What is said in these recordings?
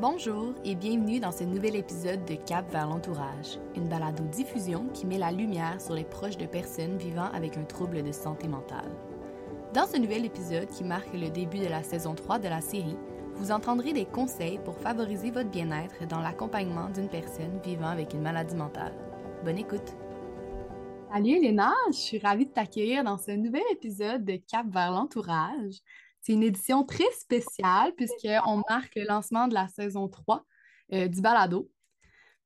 Bonjour et bienvenue dans ce nouvel épisode de Cap vers l'entourage, une balado-diffusion qui met la lumière sur les proches de personnes vivant avec un trouble de santé mentale. Dans ce nouvel épisode qui marque le début de la saison 3 de la série, vous entendrez des conseils pour favoriser votre bien-être dans l'accompagnement d'une personne vivant avec une maladie mentale. Bonne écoute! Salut Elena, je suis ravie de t'accueillir dans ce nouvel épisode de Cap vers l'entourage. C'est une édition très spéciale puisqu'on marque le lancement de la saison 3 euh, du balado.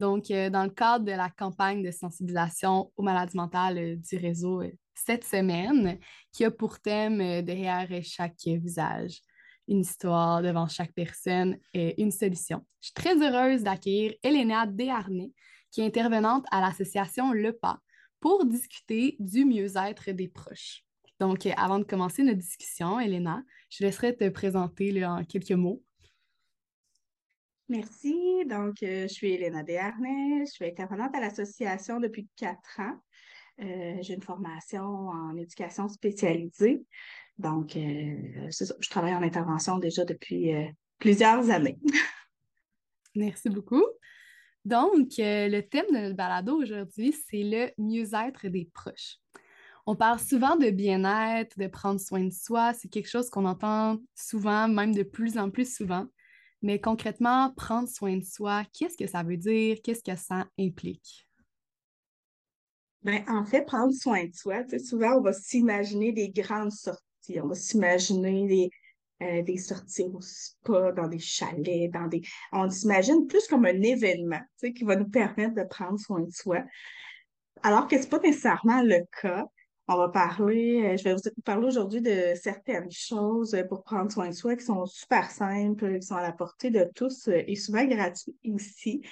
Donc, euh, dans le cadre de la campagne de sensibilisation aux maladies mentales euh, du réseau cette semaine, qui a pour thème derrière chaque visage, une histoire devant chaque personne et une solution. Je suis très heureuse d'accueillir Elena Desharnais, qui est intervenante à l'association Le Pas pour discuter du mieux-être des proches. Donc, avant de commencer notre discussion, Elena, je laisserai te présenter en quelques mots. Merci. Donc, euh, je suis Elena Desharnais. Je suis intervenante à l'association depuis quatre ans. Euh, j'ai une formation en éducation spécialisée. Donc, euh, je travaille en intervention déjà depuis plusieurs années. Merci beaucoup. Donc, le thème de notre balado aujourd'hui, c'est le mieux-être des proches. On parle souvent de bien-être, de prendre soin de soi. C'est quelque chose qu'on entend souvent, même de plus en plus souvent. Mais concrètement, prendre soin de soi, qu'est-ce que ça veut dire? Qu'est-ce que ça implique? Bien, en fait, prendre soin de soi, souvent, on va s'imaginer des grandes sorties. On va s'imaginer des, euh, des sorties au spa, dans des chalets, dans des. On s'imagine plus comme un événement qui va nous permettre de prendre soin de soi. Alors que ce n'est pas nécessairement le cas. On va parler, euh, je vais vous parler aujourd'hui de certaines choses pour prendre soin de soi qui sont super simples, qui sont à la portée de tous euh, et souvent gratuits ici.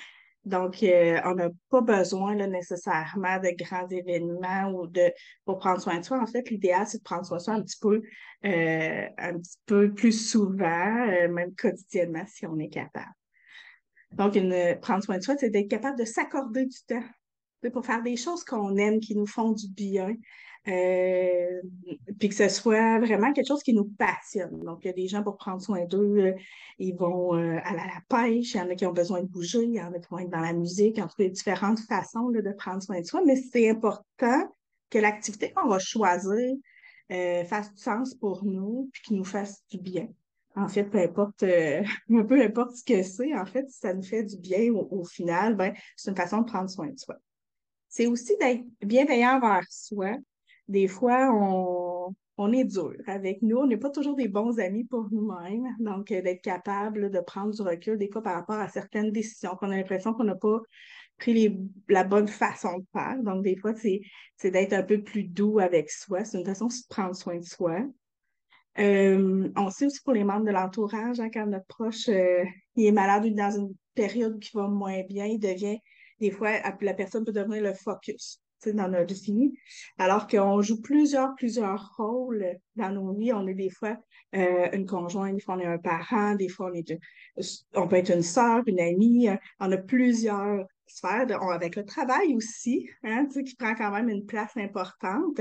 Donc, euh, on n'a pas besoin là, nécessairement de grands événements ou de pour prendre soin de soi. En fait, l'idéal, c'est de prendre soin de soi un petit peu, un petit peu plus souvent, même quotidiennement, si on est capable. Donc, prendre soin de soi, c'est d'être capable de s'accorder du temps pour faire des choses qu'on aime, qui nous font du bien, euh, puis que ce soit vraiment quelque chose qui nous passionne. Donc, il y a des gens pour prendre soin d'eux, euh, ils vont euh, aller à la pêche, il y en a qui ont besoin de bouger, il y en a qui vont être dans la musique, en tout cas, il y a différentes façons de prendre soin de soi, mais c'est important que l'activité qu'on va choisir fasse du sens pour nous, puis qu'il nous fasse du bien. En fait, peu importe, peu importe ce que c'est, en fait, si ça nous fait du bien au, au final, ben, c'est une façon de prendre soin de soi. C'est aussi d'être bienveillant envers soi, des fois, on, est dur avec nous. On n'est pas toujours des bons amis pour nous-mêmes. Donc, euh, d'être capable de prendre du recul, des fois, par rapport à certaines décisions qu'on a l'impression qu'on n'a pas pris la bonne façon de faire. Donc, des fois, c'est d'être un peu plus doux avec soi. C'est une façon de prendre soin de soi. Euh, on sait aussi pour les membres de l'entourage, hein, quand notre proche euh, est malade ou dans une période qui va moins bien, il devient, des fois, la personne peut devenir le focus dans notre vie, alors qu'on joue plusieurs, plusieurs rôles dans nos vies. On est des fois euh, une conjointe, des fois on est un parent, des fois on est on peut être une sœur, une amie. On a plusieurs sphères, avec le travail aussi, hein, qui prend quand même une place importante.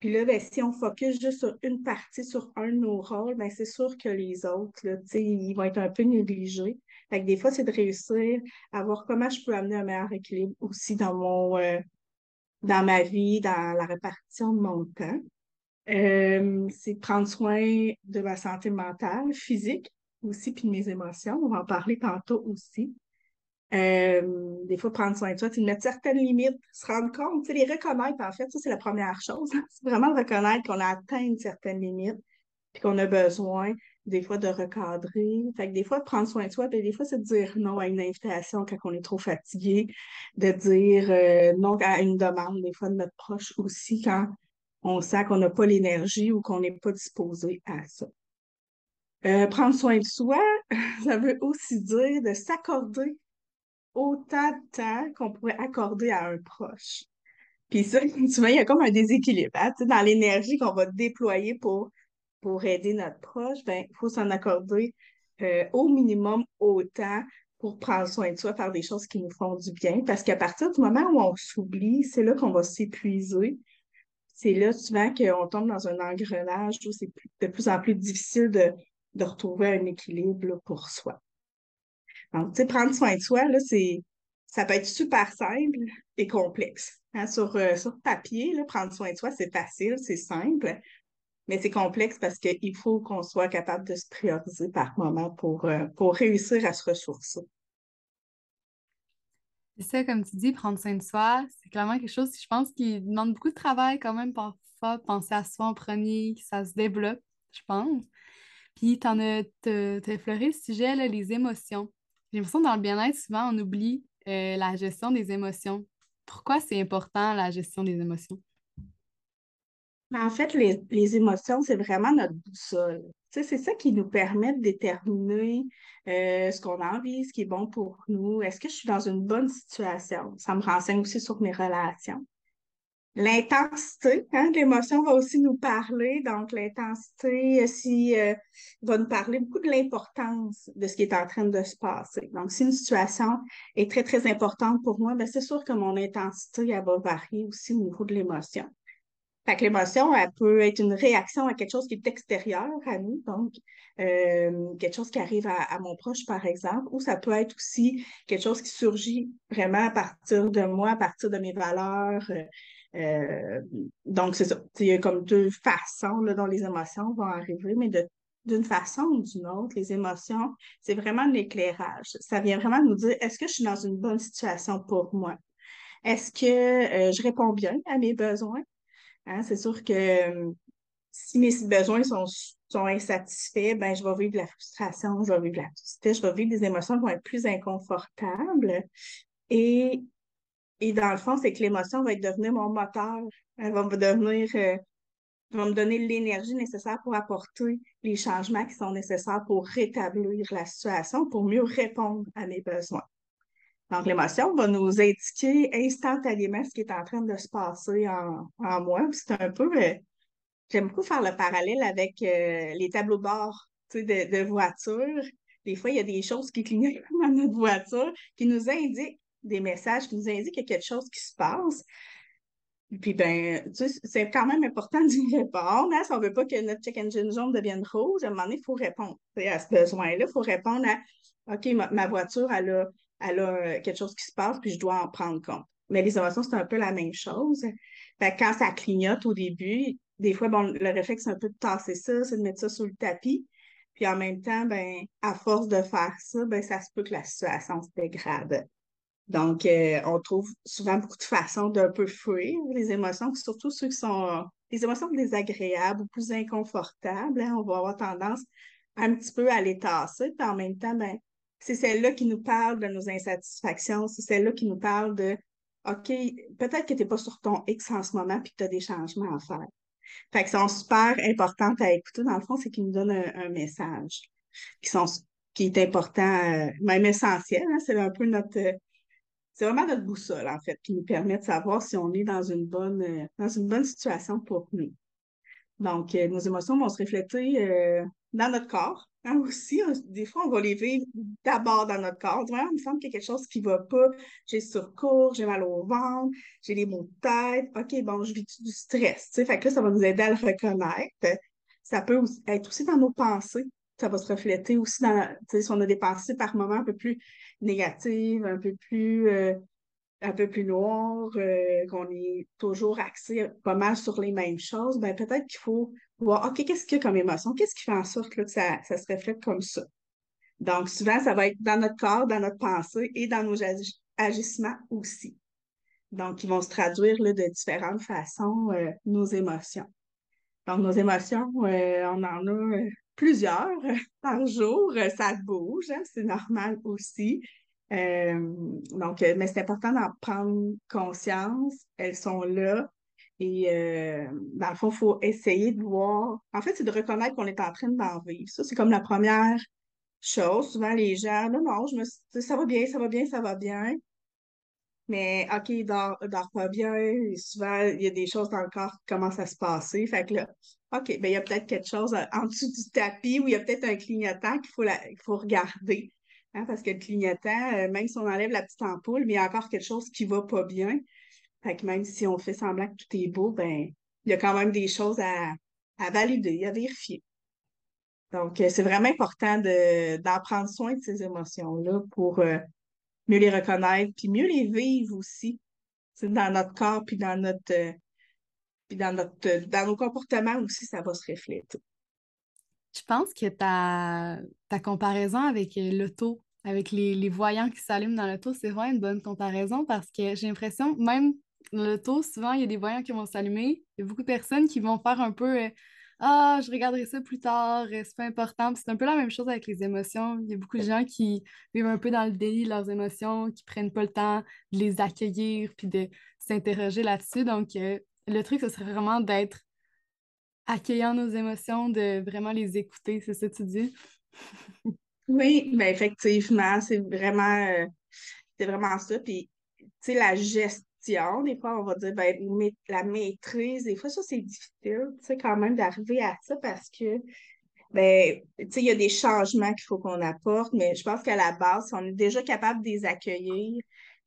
Puis là, ben, si on focus juste sur une partie, sur un de nos rôles, ben, c'est sûr que les autres, là, ils vont être un peu négligés. Fait des fois, c'est de réussir à voir comment je peux amener un meilleur équilibre aussi dans mon, euh, dans ma vie, dans la répartition de mon temps. Euh, c'est prendre soin de ma santé mentale, physique aussi, puis de mes émotions. On va en parler tantôt aussi. Euh, des fois, prendre soin de soi, c'est de mettre certaines limites, se rendre compte, les reconnaître, en fait, ça, c'est la première chose. c'est vraiment reconnaître qu'on a atteint une certaine limite, puis qu'on a besoin des fois de recadrer. Fait que des fois, prendre soin de soi, puis des fois, c'est de dire non à une invitation quand on est trop fatigué, de dire euh, non à une demande, des fois, de notre proche aussi, quand on sent qu'on n'a pas l'énergie ou qu'on n'est pas disposé à ça. Euh, prendre soin de soi, ça veut aussi dire de s'accorder autant de temps qu'on pourrait accorder à un proche. Puis ça, tu vois, il y a comme un déséquilibre hein, dans l'énergie qu'on va déployer pour pour aider notre proche, ben, il faut s'en accorder euh, au minimum autant pour prendre soin de soi, faire des choses qui nous font du bien. Parce qu'à partir du moment où on s'oublie, c'est là qu'on va s'épuiser. C'est là souvent qu'on tombe dans un engrenage où c'est de plus en plus difficile de, de retrouver un équilibre pour soi. Donc, tu sais, prendre soin de soi, là, c'est, ça peut être super simple et complexe. Hein. Sur, euh, sur papier, là, prendre soin de soi, c'est facile, c'est simple, mais c'est complexe parce qu'il faut qu'on soit capable de se prioriser par moment pour, euh, pour réussir à se ressourcer. C'est ça, comme tu dis, prendre soin de soi, c'est clairement quelque chose, je pense, qui demande beaucoup de travail quand même parfois, penser à soi en premier, que ça se développe, je pense. Puis, tu as, effleuré le sujet, là, les émotions. J'ai l'impression que dans le bien-être, souvent, on oublie euh, la gestion des émotions. Pourquoi c'est important, la gestion des émotions? Ben, en fait, les, les émotions, c'est vraiment notre boussole. Tu sais, c'est ça qui nous permet de déterminer euh, ce qu'on a envie, ce qui est bon pour nous. Est-ce que je suis dans une bonne situation? Ça me renseigne aussi sur mes relations. L'intensité hein, l'émotion va aussi nous parler. Donc, l'intensité si, euh, va nous parler beaucoup de l'importance de ce qui est en train de se passer. Donc, si une situation est très, très importante pour moi, ben, c'est sûr que mon intensité, elle va varier aussi au niveau de l'émotion. Fait que l'émotion, elle peut être une réaction à quelque chose qui est extérieur à nous, donc euh, quelque chose qui arrive à, mon proche, par exemple, ou ça peut être aussi quelque chose qui surgit vraiment à partir de moi, à partir de mes valeurs. Euh, euh, donc, c'est ça. Il y a comme deux façons là, dont les émotions vont arriver, mais d'une façon ou d'une autre, les émotions, c'est vraiment de l'éclairage. Ça vient vraiment nous dire, est-ce que je suis dans une bonne situation pour moi? Est-ce que je réponds bien à mes besoins? Hein, c'est sûr que euh, si mes besoins sont, insatisfaits, ben, je vais vivre de la frustration, je vais vivre de la tristesse, je vais vivre des émotions qui vont être plus inconfortables. Et, et dans le fond, c'est que l'émotion va devenir mon moteur. Elle va me devenir, euh, va me donner l'énergie nécessaire pour apporter les changements qui sont nécessaires pour rétablir la situation, pour mieux répondre à mes besoins. Donc, l'émotion va nous indiquer instantanément ce qui est en train de se passer en, moi. C'est un peu, euh, j'aime beaucoup faire le parallèle avec euh, les tableaux de bord de, de voiture. Des fois, il y a des choses qui clignotent dans notre voiture qui nous indiquent des messages, qui nous indiquent qu'il y a quelque chose qui se passe. Puis, ben, c'est quand même important d'y répondre. Hein? Si on ne veut pas que notre check engine jaune devienne rouge, à un moment donné, il faut répondre à ce besoin-là. Il faut répondre à OK, ma voiture, elle a elle a euh, quelque chose qui se passe, puis je dois en prendre compte. Mais les émotions, c'est un peu la même chose. Quand ça clignote au début, des fois, bon, le réflexe, c'est un peu de tasser ça, c'est de mettre ça sous le tapis. Puis en même temps, ben, à force de faire ça, ben, ça se peut que la situation se dégrade. Donc, euh, on trouve souvent beaucoup de façons d'un peu fuir les émotions, surtout ceux qui sont les émotions désagréables ou plus inconfortables. Hein, on va avoir tendance un petit peu à les tasser, puis en même temps, ben, c'est celle-là qui nous parle de nos insatisfactions, c'est celle-là qui nous parle de OK, peut-être que tu n'es pas sur ton X en ce moment puis que tu as des changements à faire. Fait que sont super importantes à écouter. Dans le fond, c'est qu'ils nous donnent un, message qui, sont, qui est important, euh, même essentiel. Hein. c'est un peu notre. c'est vraiment notre boussole, en fait, qui nous permet de savoir si on est dans une bonne, euh, dans une bonne situation pour nous. Donc, euh, nos émotions vont se refléter dans notre corps, Hein, aussi, des fois, on va les vivre d'abord dans notre corps. il me semble qu'il y a quelque chose qui ne va pas. J'ai surcours, j'ai mal au ventre, j'ai des maux de tête. OK, bon, je vis du stress? Fait que là, ça va nous aider à le reconnaître. Ça peut être aussi dans nos pensées. Ça va se refléter aussi dans, si on a des pensées par moments un peu plus négatives, un peu plus, euh, un peu plus noires, euh, qu'on est toujours axé pas mal sur les mêmes choses, ben peut-être qu'il faut OK, qu'est-ce qu'il y a comme émotion? Qu'est-ce qui fait en sorte que ça, se reflète comme ça? Donc, souvent, ça va être dans notre corps, dans notre pensée et dans nos agissements aussi. Donc, ils vont se traduire de différentes façons, euh, nos émotions. Donc, nos émotions, euh, on en a euh, plusieurs par jour. Ça bouge, hein, c'est normal aussi. donc, mais c'est important d'en prendre conscience. Elles sont là. Et euh, dans le fond, il faut essayer de voir. En fait, c'est de reconnaître qu'on est en train d'en vivre. Ça, c'est comme la première chose. Souvent, les gens, non, non, je me ça va bien, ça va bien, ça va bien. Mais OK, il dort, dort pas bien. souvent, il y a des choses dans le corps qui commencent à se passer. Fait que là, OK, ben, il y a peut-être quelque chose en dessous du tapis ou il y a peut-être un clignotant qu'il faut, faut regarder. Hein, parce que le clignotant, euh, même si on enlève la petite ampoule, mais il y a encore quelque chose qui va pas bien. Fait que même si on fait semblant que tout est beau, ben, il y a quand même des choses à, à valider, à vérifier. Donc, c'est vraiment important d'en prendre soin de ces émotions-là pour mieux les reconnaître, puis mieux les vivre aussi, dans notre corps, puis dans notre, puis dans notre, dans nos comportements aussi, ça va se refléter. Je pense que ta, ta comparaison avec euh, l'auto, avec les, voyants qui s'allument dans l'auto, c'est vraiment une bonne comparaison parce que j'ai l'impression, même dans l'auto, souvent, il y a des voyants qui vont s'allumer. Il y a beaucoup de personnes qui vont faire un peu euh, Ah, je regarderai ça plus tard, euh, c'est pas important. C'est un peu la même chose avec les émotions. Il y a beaucoup de gens qui vivent un peu dans le déni de leurs émotions, qui prennent pas le temps de les accueillir puis de s'interroger là-dessus. Donc, le truc, ce serait vraiment d'être accueillant nos émotions, de vraiment les écouter, c'est ça que tu dis? oui, ben effectivement, c'est vraiment, euh, c'est vraiment ça. Puis, tu sais, la gestion, des fois, on va dire, ben, la maîtrise, des fois, ça, c'est difficile, tu sais, quand même, d'arriver à ça parce que, ben, tu sais, il y a des changements qu'il faut qu'on apporte, mais je pense qu'à la base, on est déjà capable de les accueillir,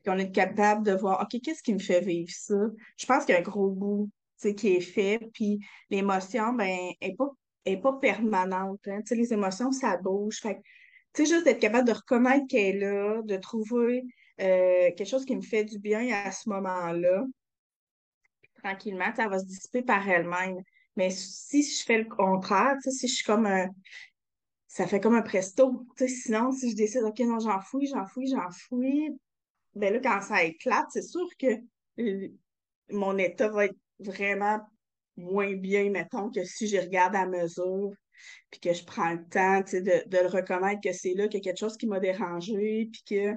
qu'on est capable de voir, OK, qu'est-ce qui me fait vivre ça? Je pense qu'il y a un gros bout qui est fait. Puis l'émotion, ben, n'est pas, est pas permanente. Hein. Les émotions, ça bouge. Fait tu juste d'être capable de reconnaître qu'elle est là, de trouver euh, quelque chose qui me fait du bien à ce moment-là. Tranquillement, ça va se dissiper par elle-même. Mais si je fais le contraire, si je suis comme un. Ça fait comme un presto. Sinon, si je décide, OK, non, j'en fouille, j'en fouille, j'en fouille, ben là, quand ça éclate, c'est sûr que euh, mon état va être vraiment moins bien, mettons, que si je regarde à mesure, puis que je prends le temps de, de le reconnaître que c'est là qu'il y a quelque chose qui m'a dérangé, puis que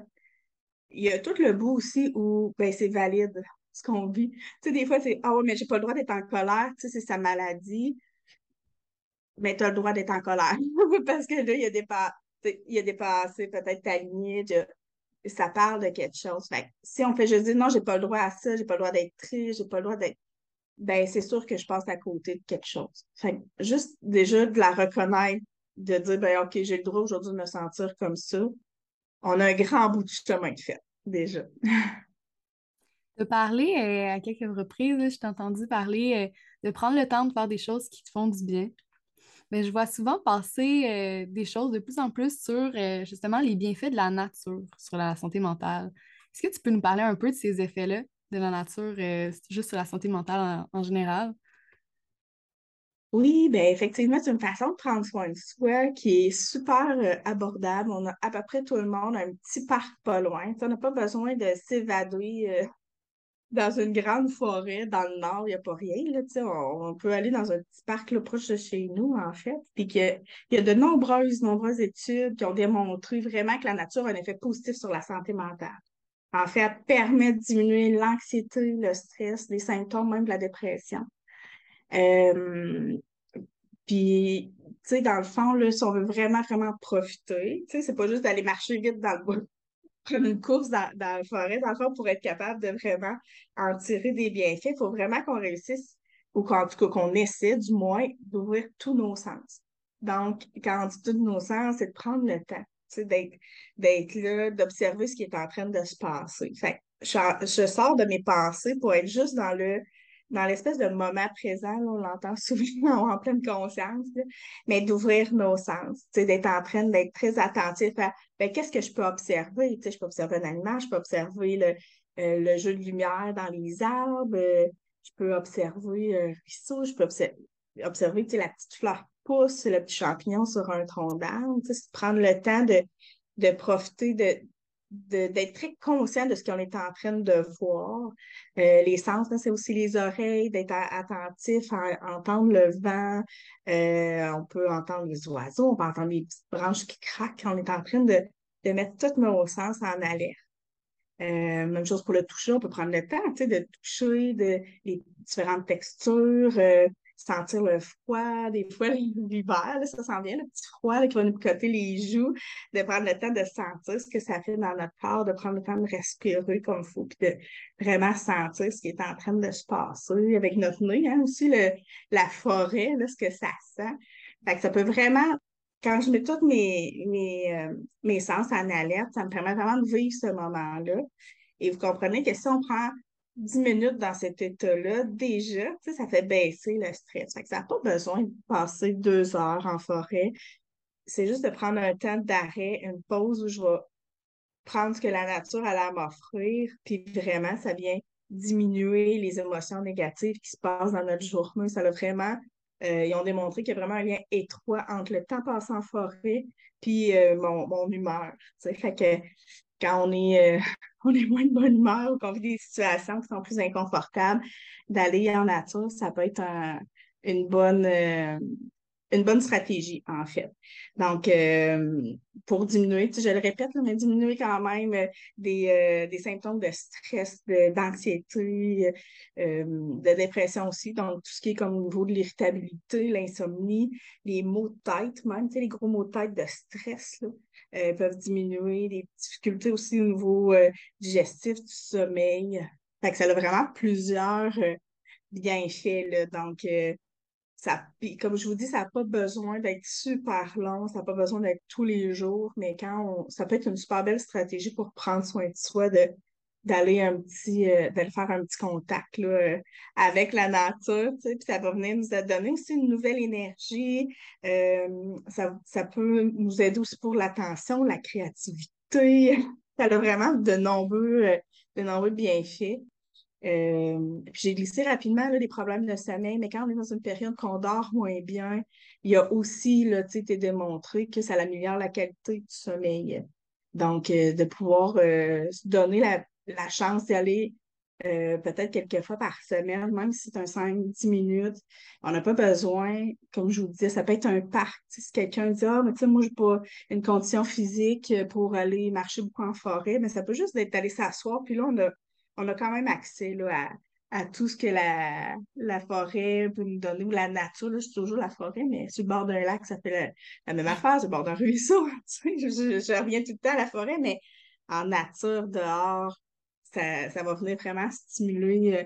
il y a tout le bout aussi où ben, c'est valide ce qu'on vit. Tu sais, des fois, c'est Ah ouais, mais j'ai pas le droit d'être en colère, tu sais, c'est sa maladie. Mais tu as le droit d'être en colère. Parce que là, il y a des pas. Il a dépassé peut-être ta limite, ça parle de quelque chose. Fait si on fait juste dire non, j'ai pas le droit à ça, j'ai pas le droit d'être triste, j'ai pas le droit d'être ben c'est sûr que je passe à côté de quelque chose. Fait juste déjà de la reconnaître, de dire ben OK, j'ai le droit aujourd'hui de me sentir comme ça. On a un grand bout de chemin de fait, déjà. de parler euh, à quelques reprises, je t'ai entendu parler euh, de prendre le temps de faire des choses qui te font du bien. Mais je vois souvent passer euh, des choses de plus en plus sur justement les bienfaits de la nature sur la santé mentale. Est-ce que tu peux nous parler un peu de ces effets-là? de la nature, juste sur la santé mentale en, général? Oui, bien effectivement, c'est une façon de prendre soin de soi qui est super euh, abordable. On a à peu près tout le monde un petit parc pas loin. on n'a pas besoin de s'évader euh, dans une grande forêt dans le nord, il n'y a pas rien. Là, on, on, peut aller dans un petit parc là, proche de chez nous, en fait. Puis il y a de nombreuses, nombreuses études qui ont démontré vraiment que la nature a un effet positif sur la santé mentale. En fait, permet de diminuer l'anxiété, le stress, les symptômes même de la dépression. Euh, puis, tu sais, dans le fond, là, si on veut vraiment, vraiment profiter, tu sais, c'est pas juste d'aller marcher vite dans le bois, prendre une course dans, la forêt. Dans le fond, pour être capable de vraiment en tirer des bienfaits, il faut vraiment qu'on réussisse, ou qu'en tout cas qu'on essaie du moins d'ouvrir tous nos sens. Donc, quand on dit tous nos sens, c'est de prendre le temps d'être là, d'observer ce qui est en train de se passer. Fait je, sors de mes pensées pour être juste dans le dans l'espèce de moment présent, on l'entend souvent en pleine conscience, mais d'ouvrir nos sens, d'être en train d'être très attentif à ben, qu'est-ce que je peux observer? je peux observer un animal, je peux observer le, euh, le jeu de lumière dans les arbres, je peux observer un ruisseau, je peux observer, observer la petite fleur pousse le petit champignon sur un tronc d'arbre, prendre le temps de, de profiter de, d'être très conscient de ce qu'on est en train de voir. Euh, les sens, c'est aussi les oreilles, d'être attentif à, entendre le vent. Euh, on peut entendre les oiseaux, on peut entendre les petites branches qui craquent. On est en train de, de mettre tous nos sens en alerte. Euh, même chose pour le toucher, on peut prendre le temps de toucher de, les différentes textures, sentir le froid, des fois l'hiver, ça sent bien, le petit froid qui va nous coter les joues, de prendre le temps de sentir ce que ça fait dans notre corps, de prendre le temps de respirer comme il faut, puis de vraiment sentir ce qui est en train de se passer avec notre nez, hein, aussi le, la forêt, là, ce que ça sent. Fait que ça peut vraiment, quand je mets tous mes, mes, euh, mes sens en alerte, ça me permet vraiment de vivre ce moment-là. Et vous comprenez que si on prend 10 minutes dans cet état-là, déjà, ça fait baisser le stress. Fait que ça n'a pas besoin de passer deux heures en forêt. C'est juste de prendre un temps d'arrêt, une pause où je vais prendre ce que la nature a à m'offrir, puis vraiment, ça vient diminuer les émotions négatives qui se passent dans notre journée. Ça a vraiment, euh, ils ont démontré qu'il y a vraiment un lien étroit entre le temps passé en forêt puis euh, mon, mon, humeur. Fait que quand on est, euh, on est moins de bonne humeur ou qu'on vit des situations qui sont plus inconfortables, d'aller en nature, ça peut être une bonne une bonne stratégie, en fait. Donc, euh, pour diminuer, je le répète, mais diminuer quand même euh, des, des symptômes de stress, d'anxiété, de, dépression aussi. Donc, tout ce qui est comme au niveau de l'irritabilité, l'insomnie, les maux de tête, même, les gros maux de tête de stress là, peuvent diminuer, les difficultés aussi au niveau digestif, du sommeil. Fait que ça a vraiment plusieurs bienfaits. Là. Donc, ça, comme je vous dis, ça n'a pas besoin d'être super long, ça n'a pas besoin d'être tous les jours, mais quand on, ça peut être une super belle stratégie pour prendre soin de soi, de, d'aller un petit, euh, de faire un petit contact là, euh, avec la nature, tu sais, puis ça va venir nous donner aussi une nouvelle énergie. Euh, ça, ça peut nous aider aussi pour l'attention, la créativité. Ça a vraiment de nombreux, de nombreux bienfaits. J'ai glissé rapidement là, les problèmes de sommeil, mais quand on est dans une période qu'on dort moins bien, il y a aussi là, été démontré que ça améliore la qualité du sommeil. Donc, de pouvoir donner la, chance d'aller peut-être quelques fois par semaine, même si c'est un 5-10 minutes. On n'a pas besoin, comme je vous disais, ça peut être un parc. Si quelqu'un dit Ah, mais tu sais, moi, je n'ai pas une condition physique pour aller marcher beaucoup en forêt, mais ça peut juste être d'aller s'asseoir, puis là, on a on a quand même accès là, à, tout ce que la, la forêt peut nous donner, ou la nature. Là, je toujours la forêt, mais sur le bord d'un lac, ça fait la, même affaire, sur le bord d'un ruisseau. je, je, reviens tout le temps à la forêt, mais en nature, dehors, ça, ça va venir vraiment stimuler euh,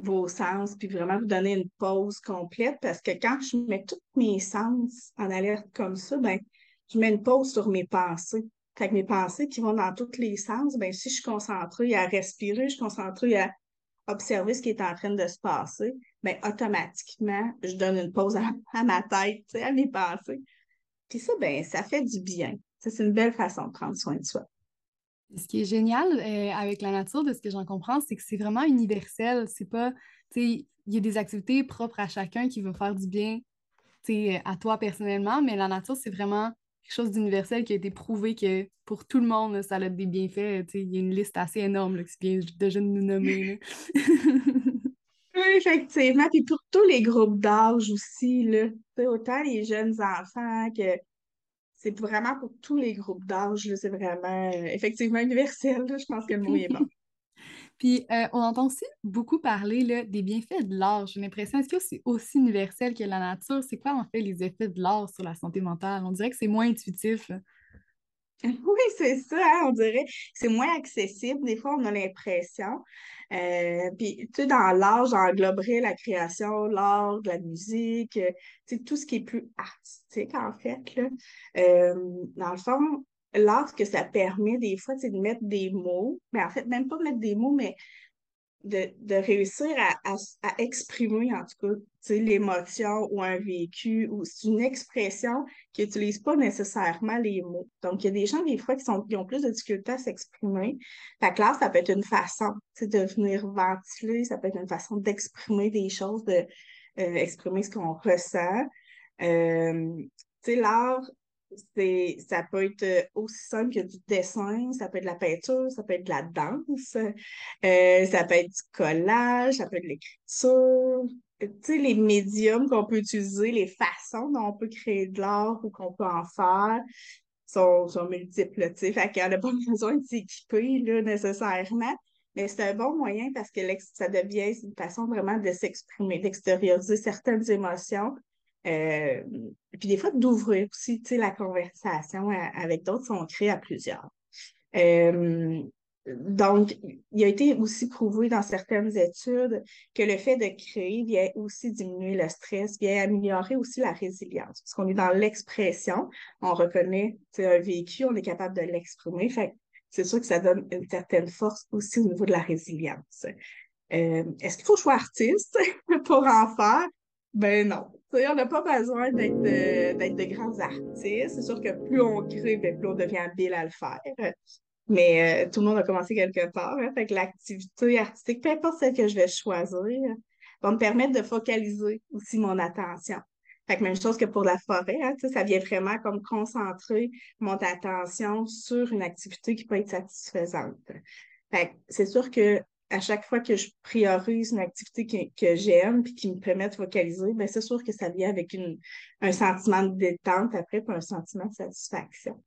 vos sens, puis vraiment vous donner une pause complète, parce que quand je mets tous mes sens en alerte comme ça, ben, je mets une pause sur mes pensées. Fait mes pensées qui vont dans tous les sens, ben, si je suis concentrée à respirer, je suis concentrée à observer ce qui est en train de se passer, ben, automatiquement, je donne une pause à, ma tête, à mes pensées. Puis ça, ben, ça fait du bien. c'est une belle façon de prendre soin de soi. Ce qui est génial euh, avec la nature, de ce que j'en comprends, c'est que c'est vraiment universel. C'est pas, tu sais, il y a des activités propres à chacun qui vont faire du bien, tu sais, à toi personnellement, mais la nature, c'est vraiment quelque chose d'universel qui a été prouvé que pour tout le monde, ça a des bienfaits. Il y a une liste assez énorme là, qui vient déjà de nous nommer. oui, effectivement. Puis pour tous les groupes d'âge aussi, là, autant les jeunes enfants que c'est vraiment pour tous les groupes d'âge. C'est vraiment euh, effectivement universel. je pense que le mot est bon. Puis euh, on entend aussi beaucoup parler des bienfaits de l'art. J'ai l'impression, est-ce que c'est aussi universel que la nature? C'est quoi en fait les effets de l'art sur la santé mentale? On dirait que c'est moins intuitif. Oui, c'est ça, hein, on dirait. C'est moins accessible. Des fois, on a l'impression. Euh, puis, tu sais, dans l'art, j'engloberais la création, l'art, la musique, euh, tu tout ce qui est plus artistique, en fait. Là. dans le fond, l'art, que ça permet des fois, c'est de mettre des mots, mais en fait, même pas mettre des mots, mais de, réussir à, exprimer, en tout cas, l'émotion ou un vécu, ou c'est une expression qui n'utilise pas nécessairement les mots. Donc, il y a des gens, des fois, qui, sont, qui ont plus de difficultés à s'exprimer. Fait que ça peut être une façon de venir ventiler, ça peut être une façon d'exprimer des choses, de euh, ce qu'on ressent. Euh, tu l'art, ça peut être euh, aussi simple que du dessin, ça peut être de la peinture, ça peut être de la danse, euh, ça peut être du collage, ça peut être de l'écriture. Tu sais, les médiums qu'on peut utiliser, les façons dont on peut créer de l'art ou qu'on peut en faire sont, multiples, tu sais. Fait qu'on n'a pas besoin de s'équiper, là, nécessairement. Mais c'est un bon moyen parce que ça devient une façon vraiment de s'exprimer, d'extérioriser certaines émotions euh, puis des fois, d'ouvrir aussi la conversation avec d'autres sont créés à plusieurs. Euh, donc, il a été aussi prouvé dans certaines études que le fait de créer vient aussi diminuer le stress, vient améliorer aussi la résilience. Parce qu'on est dans l'expression, on reconnaît un vécu, on est capable de l'exprimer. Fait c'est sûr que ça donne une certaine force aussi au niveau de la résilience. Euh, est-ce qu'il faut choisir artiste pour en faire? Ben non. On n'a pas besoin d'être de, de grands artistes. C'est sûr que plus on crée, ben, plus on devient habile à le faire. Mais euh, tout le monde a commencé quelque part. Hein. fait l'activité artistique, peu importe celle que je vais choisir, va me permettre de focaliser aussi mon attention. Fait que même chose que pour la forêt, hein, ça vient vraiment comme concentrer mon attention sur une activité qui peut être satisfaisante. Fait c'est sûr que à chaque fois que je priorise une activité que, j'aime et qui me permet de focaliser, ben c'est sûr que ça vient avec une, un sentiment de détente après, puis un sentiment de satisfaction.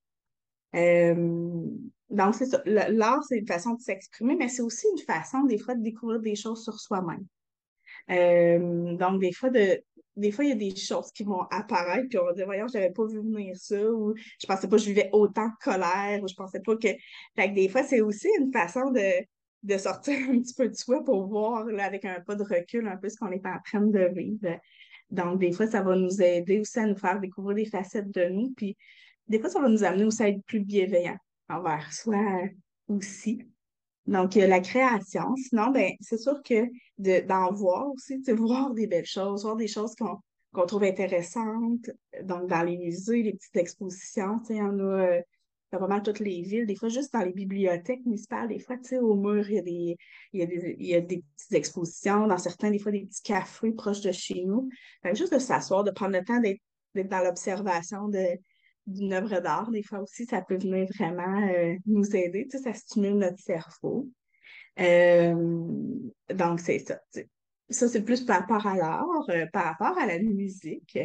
Euh, donc, c'est ça. L'art, c'est une façon de s'exprimer, mais c'est aussi une façon, des fois, de découvrir des choses sur soi-même. Euh, donc, des fois, de, des fois, il y a des choses qui vont apparaître, puis on va dire, voyons, je n'avais pas vu venir ça, ou je pensais pas que je vivais autant de colère, ou je pensais pas que. Fait que des fois, c'est aussi une façon de, de sortir un petit peu de soi pour voir, là, avec un pas de recul, un peu ce qu'on est en train de vivre. Donc, des fois, ça va nous aider aussi à nous faire découvrir des facettes de nous, puis des fois, ça va nous amener aussi à être plus bienveillants envers soi aussi. Donc, la création. Sinon, ben, c'est sûr que d'en voir aussi, de voir des belles choses, voir des choses qu'on trouve intéressantes. Donc, dans les musées, les petites expositions, il y en a euh, dans pas mal toutes les villes. Des fois, juste dans les bibliothèques municipales, des fois, tu sais, au mur, il y, a des, il, y a des, il y a des petites expositions. Dans certains, des fois, des petits cafés proches de chez nous. juste de s'asseoir, de prendre le temps d'être dans l'observation d'une œuvre d'art, des fois aussi, ça peut venir vraiment euh, nous aider. Tu sais, ça stimule notre cerveau. Euh, donc, c'est ça. Ça, c'est plus par rapport à l'art, euh, par rapport à la musique.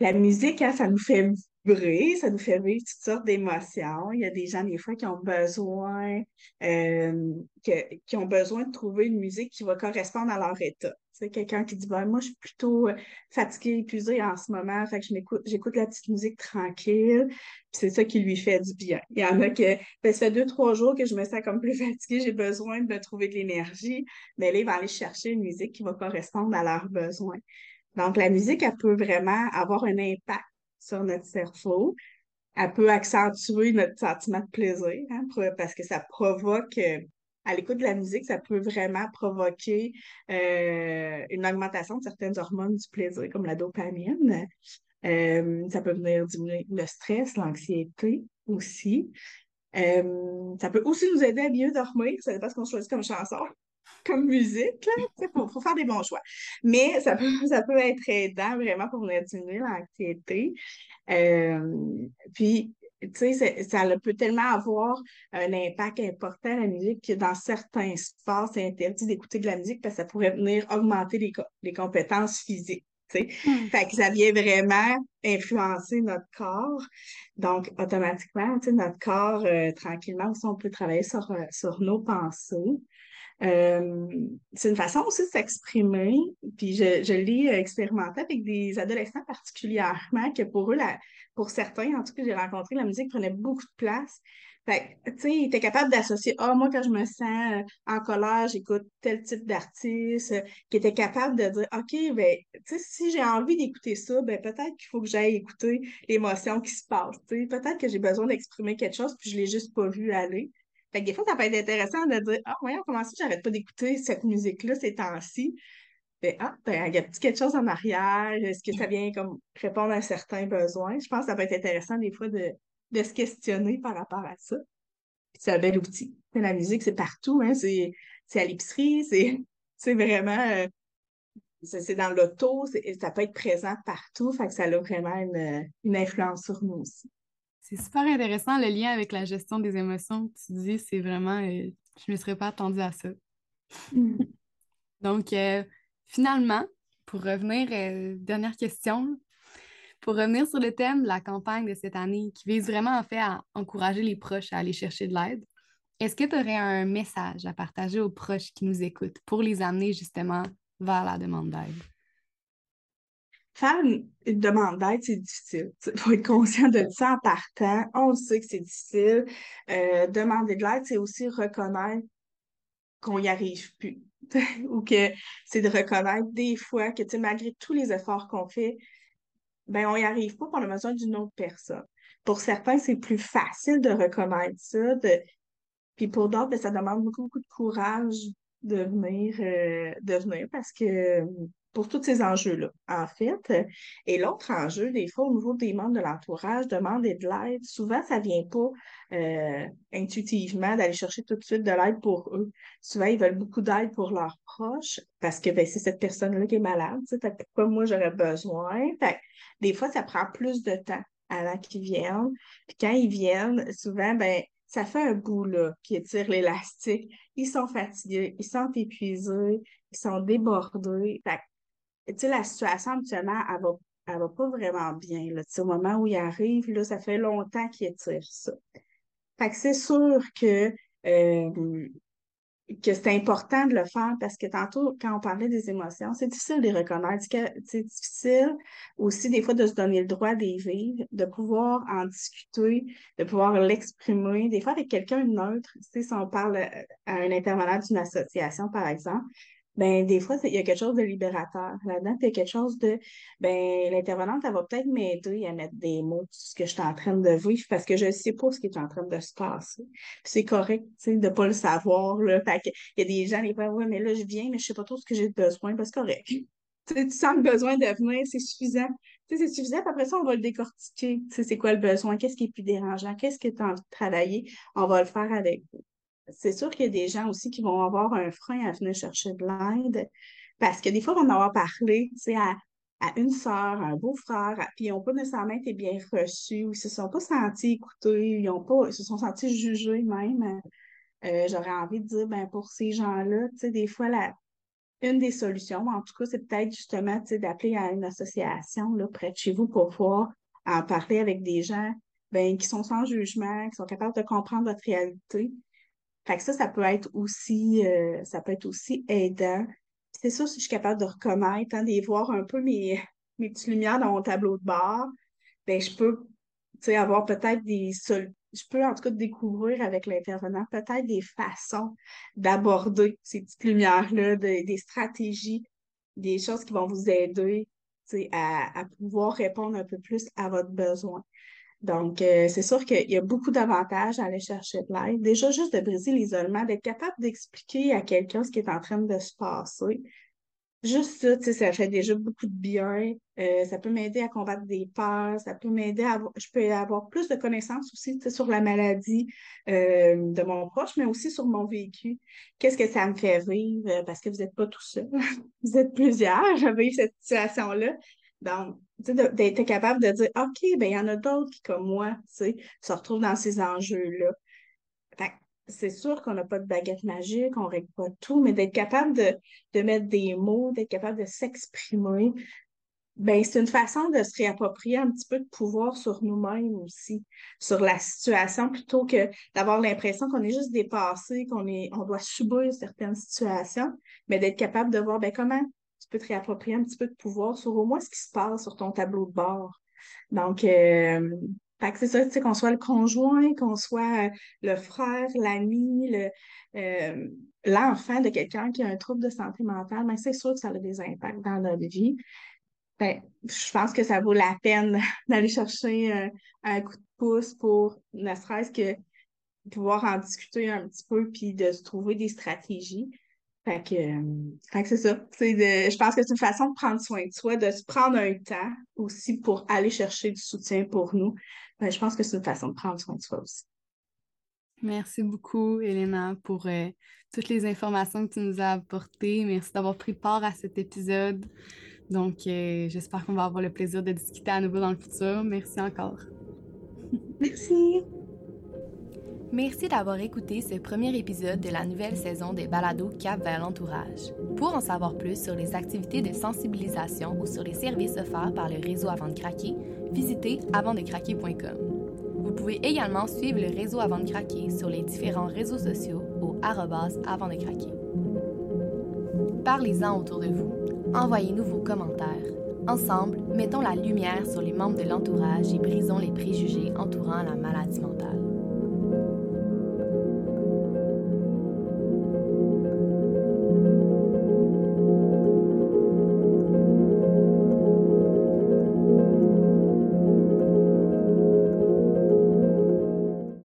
La musique, hein, ça nous fait vibrer, ça nous fait vivre toutes sortes d'émotions. Il y a des gens, des fois, qui ont besoin, qui ont besoin de trouver une musique qui va correspondre à leur état. C'est quelqu'un qui dit ben, moi, je suis plutôt euh, fatiguée, épuisée en ce moment, fait que je m'écoute, j'écoute la petite musique tranquille, puis c'est ça qui lui fait du bien. Il y en a que ben, ça fait deux, trois jours que je me sens comme plus fatiguée, j'ai besoin de me trouver de l'énergie, mais là, ils vont aller chercher une musique qui va correspondre à leurs besoins. Donc, la musique, elle peut vraiment avoir un impact sur notre cerveau. Elle peut accentuer notre sentiment de plaisir, hein, parce que ça provoque euh, à l'écoute de la musique, ça peut vraiment provoquer euh, une augmentation de certaines hormones du plaisir, comme la dopamine. Euh, ça peut venir diminuer le stress, l'anxiété aussi. Ça peut aussi nous aider à mieux dormir, ça dépend ce qu'on choisit comme chanson, comme musique. Il faut, faire des bons choix. Mais ça peut, ça peut être aidant vraiment pour venir diminuer l'anxiété. puis, tu sais, ça peut tellement avoir un impact important, la musique, que dans certains sports, c'est interdit d'écouter de la musique parce que ça pourrait venir augmenter les, les compétences physiques. sais. Hmm. Fait que ça vient vraiment influencer notre corps. Donc, automatiquement, notre corps, euh, tranquillement, aussi, on peut travailler sur, euh, sur nos pensées. Euh, c'est une façon aussi de s'exprimer. Puis je, je l'ai expérimenté avec des adolescents particulièrement, que pour eux, la, pour certains, en tout cas, j'ai rencontré, la musique prenait beaucoup de place. Fait tu sais, ils étaient capables d'associer, ah, moi, quand je me sens euh, en colère, j'écoute tel type d'artiste, euh, qui était capable de dire, OK, ben, tu sais, si j'ai envie d'écouter ça, ben, peut-être qu'il faut que j'aille écouter l'émotion qui se passe, tu sais. Peut-être que j'ai besoin d'exprimer quelque chose, puis je l'ai juste pas vu aller. Des fois, ça peut être intéressant de dire, ah, voyons, comment ça, j'arrête pas d'écouter cette musique-là ces temps-ci? Ben, ah, ben, il y a quelque chose en arrière, est-ce que ça vient comme répondre à certains besoins? Je pense que ça peut être intéressant des fois de, se questionner par rapport à ça. C'est un bel outil. La musique, c'est partout, hein? c'est, à l'épicerie, c'est, vraiment euh, c'est, dans l'auto, ça peut être présent partout, fait que ça a vraiment une, influence sur nous aussi. C'est super intéressant le lien avec la gestion des émotions que tu dis, c'est vraiment, euh, je ne me serais pas attendue à ça. Donc, euh, Finalement, pour revenir, euh, dernière question, pour revenir sur le thème de la campagne de cette année qui vise vraiment en fait à encourager les proches à aller chercher de l'aide, est-ce que tu aurais un message à partager aux proches qui nous écoutent pour les amener justement vers la demande d'aide? Faire une, demande d'aide, c'est difficile. Il faut être conscient de ça en partant. On sait que c'est difficile. Euh, demander de l'aide, c'est aussi reconnaître qu'on n'y arrive plus. ou que c'est de reconnaître des fois que, malgré tous les efforts qu'on fait, ben, on n'y arrive pas, on a besoin d'une autre personne. Pour certains, c'est plus facile de reconnaître ça, puis pour d'autres, ben, ça demande beaucoup, beaucoup de courage de venir, euh, de venir parce que pour tous ces enjeux-là, en fait. Et l'autre enjeu, des fois, au niveau des membres de l'entourage, demander de l'aide, souvent, ça ne vient pas euh, intuitivement d'aller chercher tout de suite de l'aide pour eux. Souvent, ils veulent beaucoup d'aide pour leurs proches parce que ben, c'est cette personne-là qui est malade. Pourquoi moi, j'aurais besoin? des fois, ça prend plus de temps avant qu'ils viennent. Puis quand ils viennent, souvent, ben, ça fait un bout là, qui étire l'élastique. Ils sont fatigués, ils sont épuisés, ils sont débordés. Fait tu sais, la situation actuellement, elle va, elle va pas vraiment bien. Là. au moment où il arrive, là, ça fait longtemps qu'il étire ça. C'est sûr que, euh, que c'est important de le faire parce que tantôt, quand on parlait des émotions, c'est difficile de les reconnaître. C'est difficile aussi, des fois, de se donner le droit d'y vivre, de pouvoir en discuter, de pouvoir l'exprimer, des fois avec quelqu'un neutre. Si on parle à un intervenant d'une association, par exemple, ben des fois, il y a quelque chose de libérateur là-dedans. Il y a quelque chose de, ben l'intervenante, elle va peut-être m'aider à mettre des mots sur ce que je suis en train de vivre parce que je ne sais pas ce qui est en train de se passer. c'est correct, tu sais, de ne pas le savoir, là. Fait il y a des gens, les fois, ouais, mais là, je viens, mais je ne sais pas trop ce que j'ai besoin, que c'est correct. tu sens le besoin de venir, c'est suffisant. Tu sais, c'est suffisant, puis après ça, on va le décortiquer. Tu sais, c'est quoi le besoin? Qu'est-ce qui est plus dérangeant? Qu'est-ce que tu as envie de travailler? On va le faire avec vous c'est sûr qu'il y a des gens aussi qui vont avoir un frein à venir chercher de l'aide parce que des fois, on en avoir parlé à, à une sœur, à un beau-frère, puis ils n'ont pas nécessairement été bien reçus ou ils ne se sont pas sentis écoutés, ils, ont pas, se sont sentis jugés même. Euh, j'aurais envie de dire, ben, pour ces gens-là, des fois, une des solutions, en tout cas, c'est peut-être justement d'appeler à une association là, près de chez vous pour pouvoir en parler avec des gens ben, qui sont sans jugement, qui sont capables de comprendre votre réalité, fait que ça, ça peut être aussi, euh, ça peut être aussi aidant. C'est sûr, si je suis capable de reconnaître, hein, de voir un peu mes, mes petites lumières dans mon tableau de bord, ben, je peux avoir peut-être des je peux en tout cas découvrir avec l'intervenant peut-être des façons d'aborder ces petites lumières-là, des stratégies, des choses qui vont vous aider à, à pouvoir répondre un peu plus à votre besoin. Donc, euh, c'est sûr qu'il y a beaucoup d'avantages à aller chercher de l'aide. Déjà, juste de briser l'isolement, d'être capable d'expliquer à quelqu'un ce qui est en train de se passer. Juste ça, ça fait déjà beaucoup de bien. Euh, ça peut m'aider à combattre des peurs, ça peut m'aider à avoir, je peux avoir plus de connaissances aussi sur la maladie euh, de mon proche, mais aussi sur mon vécu. Qu'est-ce que ça me fait vivre? Parce que vous n'êtes pas tout seul. vous êtes plusieurs à vivre cette situation-là. D'être capable de dire, OK, ben il y en a d'autres qui, comme moi, se retrouvent dans ces enjeux-là. c'est sûr qu'on n'a pas de baguette magique, on ne règle pas tout, mais d'être capable de, mettre des mots, d'être capable de s'exprimer, ben, c'est une façon de se réapproprier un petit peu de pouvoir sur nous-mêmes aussi, sur la situation, plutôt que d'avoir l'impression qu'on est juste dépassé, qu'on on doit subir certaines situations, mais d'être capable de voir ben, comment tu peux te réapproprier un petit peu de pouvoir sur au moins ce qui se passe sur ton tableau de bord. Donc, euh, c'est ça, tu sais, qu'on soit le conjoint, qu'on soit euh, le frère, l'ami, euh, l'enfant de quelqu'un qui a un trouble de santé mentale, mais c'est sûr que ça a des impacts dans notre vie. Ben, je pense que ça vaut la peine d'aller chercher un coup de pouce pour ne serait-ce que pouvoir en discuter un petit peu puis de se trouver des stratégies. Fait que, euh, c'est ça. je pense que c'est une façon de prendre soin de soi, de se prendre un temps aussi pour aller chercher du soutien pour nous. Ben, je pense que c'est une façon de prendre soin de soi aussi. Merci beaucoup, Elena, pour euh, toutes les informations que tu nous as apportées. Merci d'avoir pris part à cet épisode. Donc, euh, j'espère qu'on va avoir le plaisir de discuter à nouveau dans le futur. Merci encore. Merci. Merci d'avoir écouté ce premier épisode de la nouvelle saison des balados Cap vers l'entourage. Pour en savoir plus sur les activités de sensibilisation ou sur les services offerts par le réseau Avant de craquer, visitez avantdecraquer.com. Vous pouvez également suivre le réseau Avant de craquer sur les différents réseaux sociaux au avant de craquer. Parlez-en autour de vous. Envoyez-nous vos commentaires. Ensemble, mettons la lumière sur les membres de l'entourage et brisons les préjugés entourant la maladie mentale.